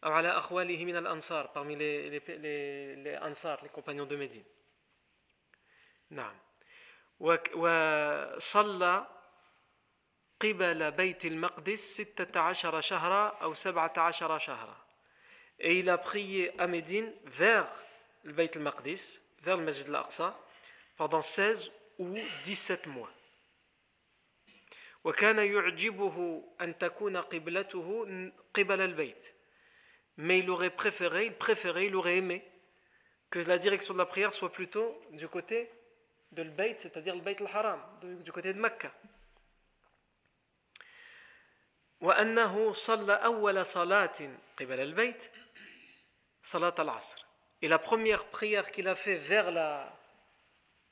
A: أو على أخواله من الأنصار parmi les, les, les, les Ansar, les compagnons de Médine. نعم وصلى قبل بيت المقدس ستة عشر شهرا أو سبعة عشر شهرا Et il a prié à Médine vers le Beit al-Maqdis, vers le Masjid al-Aqsa, pendant 16 ou 17 mois. وكان يعجبه أن تكون قبلته قبل البيت mais il aurait préféré, il préférait, il aurait aimé que la direction de la prière soit plutôt du côté de l'Bayt, c'est-à-dire le Bayt al-Haram, du côté de Mecca. وأنه صلى أول صلاة قبل البيت صلاة العصر. Et la première prière qu'il a fait vers la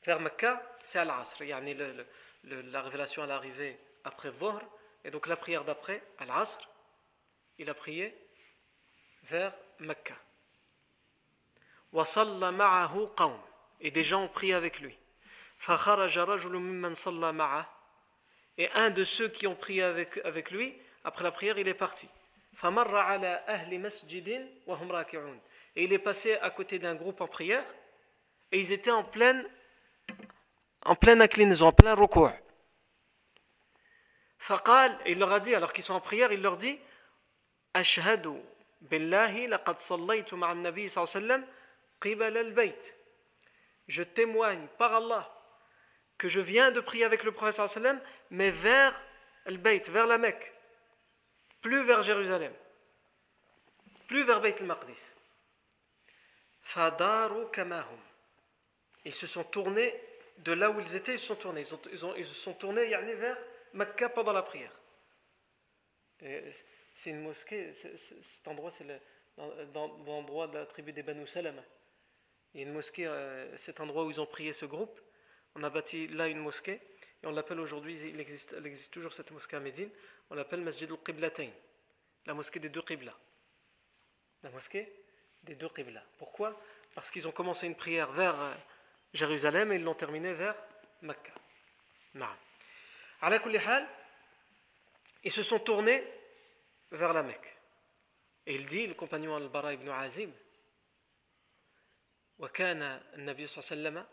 A: vers Mecca, c'est Al-Asr. Yani le, le, la révélation à l'arrivée après Vohr, et donc la prière d'après, Al-Asr, il a prié vers Mecca. Et des gens ont prié avec lui. Et un de ceux qui ont prié avec, lui, après la prière, il est parti. Et il est passé à côté d'un groupe en prière, et ils étaient en pleine, en pleine inclinaison, en plein recours. Il leur a dit, alors qu'ils sont en prière, il leur dit billahi laqad sallaytu ma'an nabi sallam qibala al-bayt. Je témoigne par Allah que je viens de prier avec le prophète sallam, mais vers le bayt, vers la Mecque, plus vers Jérusalem, plus vers Bayt al-Maqdis. Fadaru kamahum. Ils se sont tournés de là où ils étaient, ils se sont tournés. Ils, ont, ils, ont, ils se sont tournés vers Mecca pendant la prière. C'est une mosquée, cet endroit, c'est l'endroit de la tribu des Banu Salama. Il y a une mosquée, euh, cet endroit où ils ont prié ce groupe. On a bâti là une mosquée et on l'appelle aujourd'hui, il existe, toujours cette mosquée à Médine, on l'appelle Masjid al-Qiblatayn, la mosquée des deux Qibla. La mosquée des deux Qibla. Pourquoi? Parce qu'ils ont commencé une prière vers euh, Jérusalem et ils l'ont terminée vers Mecca. Ils se sont tournés vers la Mecque. Et il dit, le compagnon Al-Bara ibn Azib, وكان النبي صلى الله عليه وسلم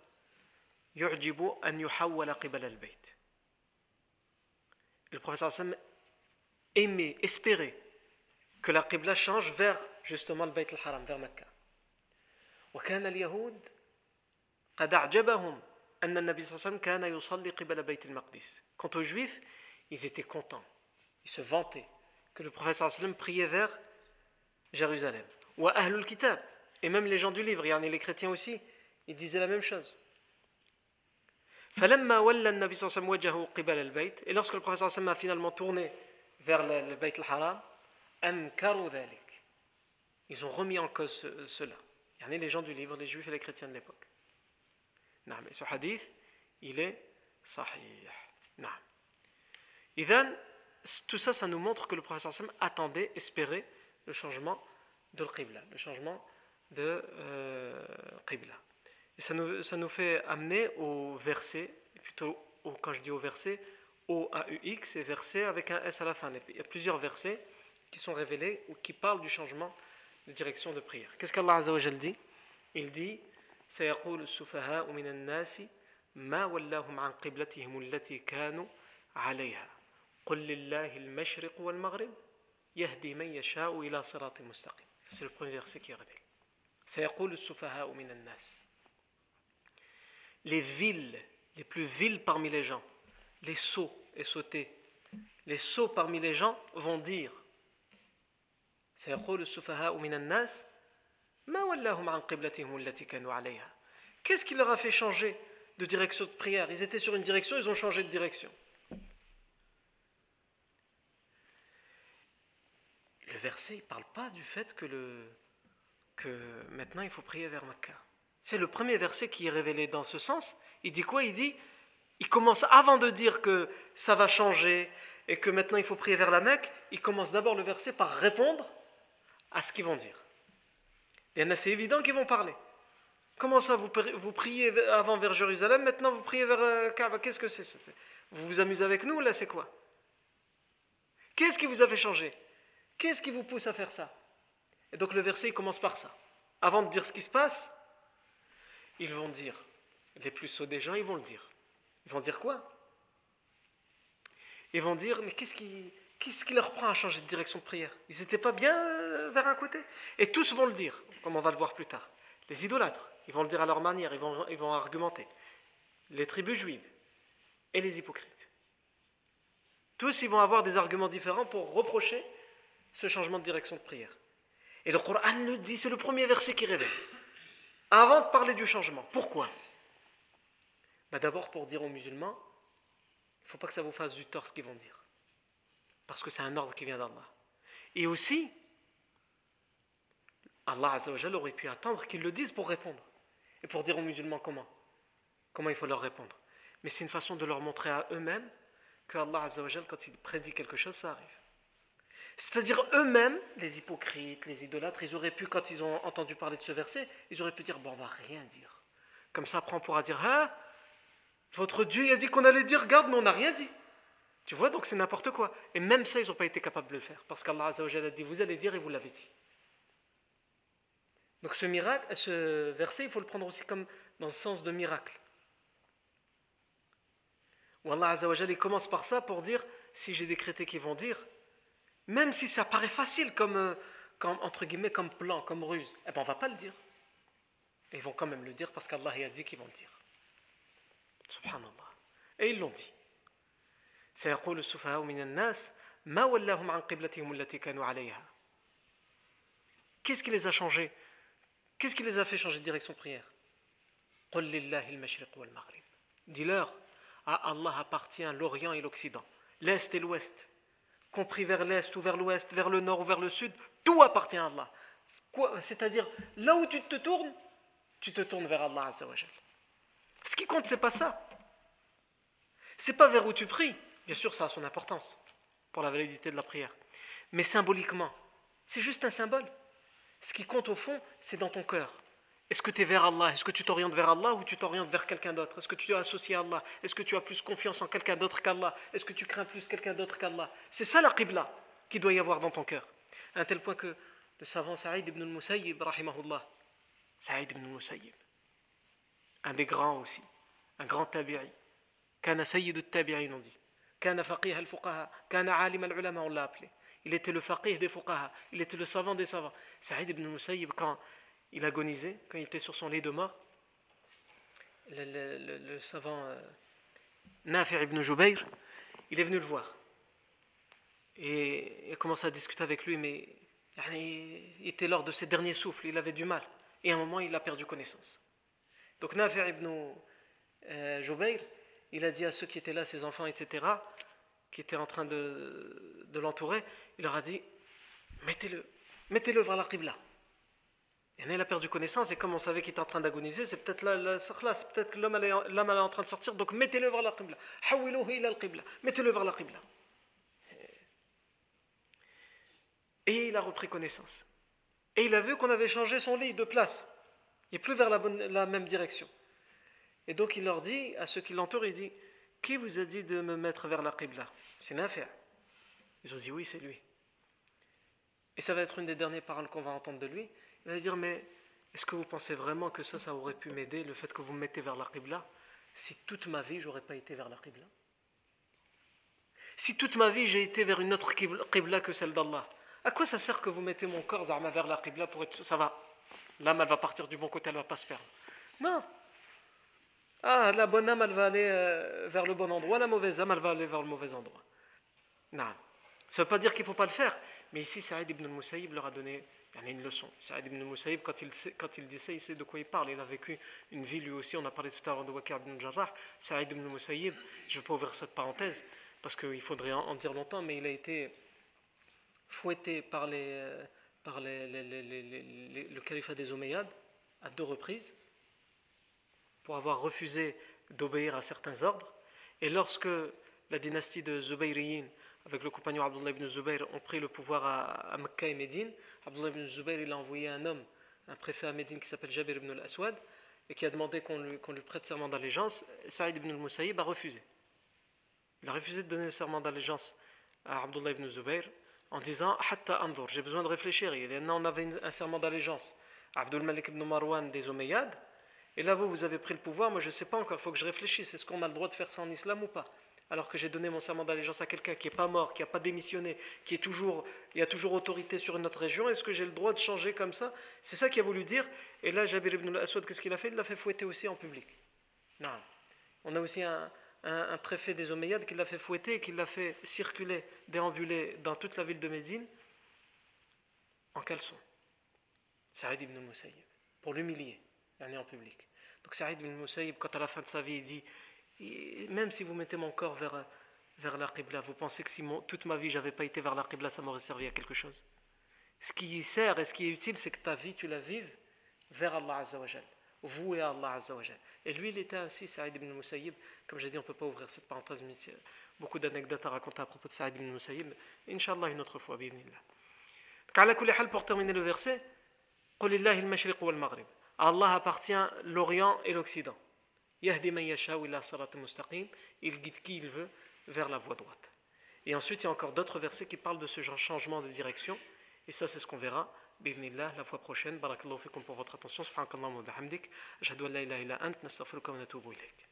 A: يعجب أن يحول قبل البيت. Le prophète sallam aimait, espérait que la qibla change vers justement le Bayt al-Haram, vers Mecca. وكان اليهود قد أعجبهم أن النبي صلى الله عليه وسلم كان يصلي قبل بيت المقدس. Quant aux Juifs, ils étaient contents, ils se vantaient que le prophète sallam priait vers Jérusalem. Ou Ahlul Kitab, et même les gens du livre, et les chrétiens aussi, ils disaient la même chose. Et lorsque le prophète sallam a finalement tourné vers le, Bayt al-Haram, ils ont remis en cause cela. Il y les gens du livre, les juifs et les chrétiens de l'époque. Mais ce hadith, il est sahih tout ça, ça nous montre que le prophète sallam attendait, espérait le changement de qibla, le changement de euh, qibla. Et ça nous, ça nous fait amener au verset, plutôt au, quand je dis au verset, au AUX et verset avec un S à la fin. Il y a plusieurs versets qui sont révélés ou qui parlent du changement de direction de prière. Qu'est-ce qu'Allah Azza wa dit Il dit سيقول السفهاء من الناس ما ولاهم عن قبلتهم التي كانوا عليها قل لله المشرق والمغرب يهدي من يشاء إلى صراط مستقيم c'est le premier verset qui révèle سيقول السفهاء من الناس les villes les plus villes parmi les gens les sots et sautés les sots parmi les gens vont dire سيقول السفهاء من الناس ما ولاهم عن قبلتهم التي كانوا عليها Qu'est-ce qui leur a fait changer de direction de prière Ils étaient sur une direction, ils ont changé de direction. Verset ne parle pas du fait que, maintenant il faut prier vers Makkah. C'est le premier verset qui est révélé dans ce sens. Il dit quoi? Il dit, il commence avant de dire que ça va changer et que maintenant il faut prier vers la Mecque, il commence d'abord le verset par répondre à ce qu'ils vont dire. Il y en a, c'est évident qu'ils vont parler. Comment ça, vous, vous priez avant vers Jérusalem, maintenant vous priez vers euh, Kaaba? Qu'est-ce que c'est Vous vous amusez avec nous, là, c'est quoi? Qu'est-ce qui vous a fait changer? Qu'est-ce qui vous pousse à faire ça? Et donc le verset commence par ça. Avant de dire ce qui se passe, ils vont dire, les plus sots des gens, ils vont le dire. Ils vont dire quoi? Ils vont dire, mais qu'est-ce qui, qu'est-ce qui leur prend à changer de direction de prière? Ils n'étaient pas bien euh, vers un côté? Et tous vont le dire, comme on va le voir plus tard. Les idolâtres, ils vont le dire à leur manière, ils vont, ils vont argumenter. Les tribus juives et les hypocrites. Tous, ils vont avoir des arguments différents pour reprocher ce changement de direction de prière. Et le Coran le dit, c'est le premier verset qui révèle. Avant de parler du changement. Pourquoi? Bah, D'abord pour dire aux musulmans, il ne faut pas que ça vous fasse du tort ce qu'ils vont dire. Parce que c'est un ordre qui vient d'Allah. Et aussi, Allah aurait pu attendre qu'ils le disent pour répondre. Et pour dire aux musulmans comment. Comment il faut leur répondre. Mais c'est une façon de leur montrer à eux-mêmes que Allah quand il prédit quelque chose, ça arrive. C'est-à-dire eux-mêmes, les hypocrites, les idolâtres, ils auraient pu, quand ils ont entendu parler de ce verset, ils auraient pu dire, bon, on va rien dire. Comme ça, après, on pourra dire, hein, votre Dieu il a dit qu'on allait dire, regarde, mais on n'a rien dit. Tu vois, donc c'est n'importe quoi. Et même ça, ils n'ont pas été capables de le faire. Parce qu'Allah a dit, vous allez dire et vous l'avez dit. Donc ce miracle, ce verset, il faut le prendre aussi comme dans le sens de miracle. Où Allah il commence par ça pour dire, si j'ai décrété qu'ils vont dire, même si ça paraît facile comme, euh, comme, entre guillemets, comme plan, comme ruse, eh ben on va pas le dire. Et ils vont quand même le dire parce qu'Allah a dit qu'ils vont le dire. Subhanallah. Et ils l'ont dit. سيقول السفهاء من الناس ما ولاهم عن قبلتهم التي كانوا عليها Qu'est-ce qui les a changés Qu'est-ce qui les a fait changer de direction de prière Dis-leur, à Allah appartient l'Orient et l'Occident, l'Est et l'Ouest, compris vers l'Est ou vers l'Ouest, vers le Nord ou vers le Sud, tout appartient à Allah. C'est-à-dire, là où tu te tournes, tu te tournes vers Allah Ce qui compte, c'est pas ça. C'est pas vers où tu pries. Bien sûr, ça a son importance pour la validité de la prière. Mais symboliquement, c'est juste un symbole. Ce qui compte au fond, c'est dans ton cœur. Est-ce que tu es vers Allah? Est-ce que tu t'orientes vers Allah ou tu t'orientes vers quelqu'un d'autre? Est-ce que tu es associé à Allah? Est-ce que tu as plus confiance en quelqu'un d'autre qu'Allah? Est-ce que tu crains plus quelqu'un d'autre qu'Allah? C'est ça la qibla qui doit y avoir dans ton cœur. À un tel point que le savant Saïd ibn al-Musayyib, rahimahullah, Saïd ibn al-Musayyib, un des grands aussi, un grand tabi'i, kana sayyid al-tabi'in on dit, kana faqih al-fuqaha, kana alim al-ulama on l'a appelé. Il était le faqih des fuqaha, il était le savant des savants. Saïd ibn Musayyib, quand il agonisait, quand il était sur son lit de mort, le, savant euh, ibn Jubayr, il est venu le voir. Et il a commencé à discuter avec lui, mais il était lors de ses derniers souffles, il avait du mal. Et à un moment, il a perdu connaissance. Donc Nafir ibn euh, Jubayr, il a dit à ceux qui étaient là, ses enfants, etc., qui étaient en train de, de l'entourer, il leur a dit mettez-le, mettez-le vers la Qibla. Et il a perdu connaissance, et comme on savait qu'il était en train d'agoniser, c'est peut-être là, c'est peut-être que l'homme est, en train de sortir, donc mettez-le vers la Qibla. Mettez-le vers la Qibla. Et il a repris connaissance. Et il a vu qu'on avait changé son lit de place. Il n'est plus vers la, même direction. Et donc il leur dit, à ceux qui l'entourent, il dit Qui vous a dit de me mettre vers la Qibla? C'est affaire. Ils ont dit Oui, c'est lui. Et ça va être une des dernières paroles qu'on va entendre de lui. Il va dire Mais est-ce que vous pensez vraiment que ça, ça aurait pu m'aider, le fait que vous me mettez vers la Qibla, si toute ma vie, j'aurais pas été vers la Qibla Si toute ma vie, j'ai été vers une autre Qibla que celle d'Allah, à quoi ça sert que vous mettez mon corps vers la Qibla pour être. Ça va. L'âme, elle va partir du bon côté, elle va pas se perdre. Non ah, la bonne âme, elle va aller euh, vers le bon endroit, la mauvaise âme, elle va aller vers le mauvais endroit. Non. Ça ne veut pas dire qu'il ne faut pas le faire. Mais ici, Saïd ibn al-Musayyib leur a donné une leçon. Saïd ibn al-Musayyib, quand il, quand il dit ça, il sait de quoi il parle. Il a vécu une vie lui aussi. On a parlé tout à l'heure de Wakar ibn Jarrah. Saïd ibn al-Musayyib, je ne vais pas ouvrir cette parenthèse parce qu'il faudrait en, dire longtemps, mais il a été fouetté par, euh, le califat des Omeyyades à deux reprises pour avoir refusé d'obéir à certains ordres. Et lorsque la dynastie de Zubayriyin, avec le compagnon Abdullah ibn Zubayr, ont pris le pouvoir à, Mecca et Médine, Abdullah ibn Zubayr il a envoyé un homme, un préfet à Médine qui s'appelle Jabir ibn al-Aswad, et qui a demandé qu'on lui, prête serment d'allégeance. Saïd ibn al-Musayyib a refusé. Il a refusé de donner le serment d'allégeance à Abdullah ibn Zubayr en disant Hatta anzur, j'ai besoin de réfléchir. Et là, on avait un serment d'allégeance. Abdul Malik ibn Marwan des Omeyyades, et là, vous, vous avez pris le pouvoir, moi je ne sais pas encore, il faut que je réfléchisse, est-ce qu'on a le droit de faire ça en islam ou pas? Alors que j'ai donné mon serment d'allégeance à quelqu'un qui n'est pas mort, qui n'a pas démissionné, qui est toujours, il a toujours autorité sur une autre région, est-ce que j'ai le droit de changer comme ça? C'est ça qu'il a voulu dire. Et là, Jabir ibn al-Aswad, qu'est-ce qu'il a fait? Il l'a fait fouetter aussi en public. Non. On a aussi un, préfet des Omeyyades qui l'a fait fouetter, qui l'a fait circuler, déambuler dans toute la ville de Médine en caleçon. Saïd ibn Moussaïb, pour l'humilier, en public. Donc Saïd ibn Moussaïb, quand à la fin de sa vie, il dit Même si vous mettez mon corps vers, vers la Qibla, vous pensez que si toute ma vie j'avais pas été vers la Qibla, ça m'aurait servi à quelque chose? Ce qui sert et ce qui est utile, c'est que ta vie, tu la vives vers Allah Azzawajal voué à Allah Azzawajal. Et lui, il était ainsi, Saïd ibn Musayyib. Comme j'ai dit, on ne peut pas ouvrir cette parenthèse, mais y beaucoup d'anecdotes à raconter à propos de Saïd ibn Musayyib. Inch'Allah, une autre fois, bismillah. Pour terminer le verset, Allah appartient l'Orient et l'Occident. Il guide qui il veut vers la voie droite. Et ensuite, il y a encore d'autres versets qui parlent de ce genre changement de direction. Et ça, c'est ce qu'on verra. Bismillah, la fois prochaine. Barakallahu fikum pour votre attention. Subhanakallahu wa bihamdik. Ashhadu an la ilaha illa ant. Nastaghfiruka wa natubu ilayk.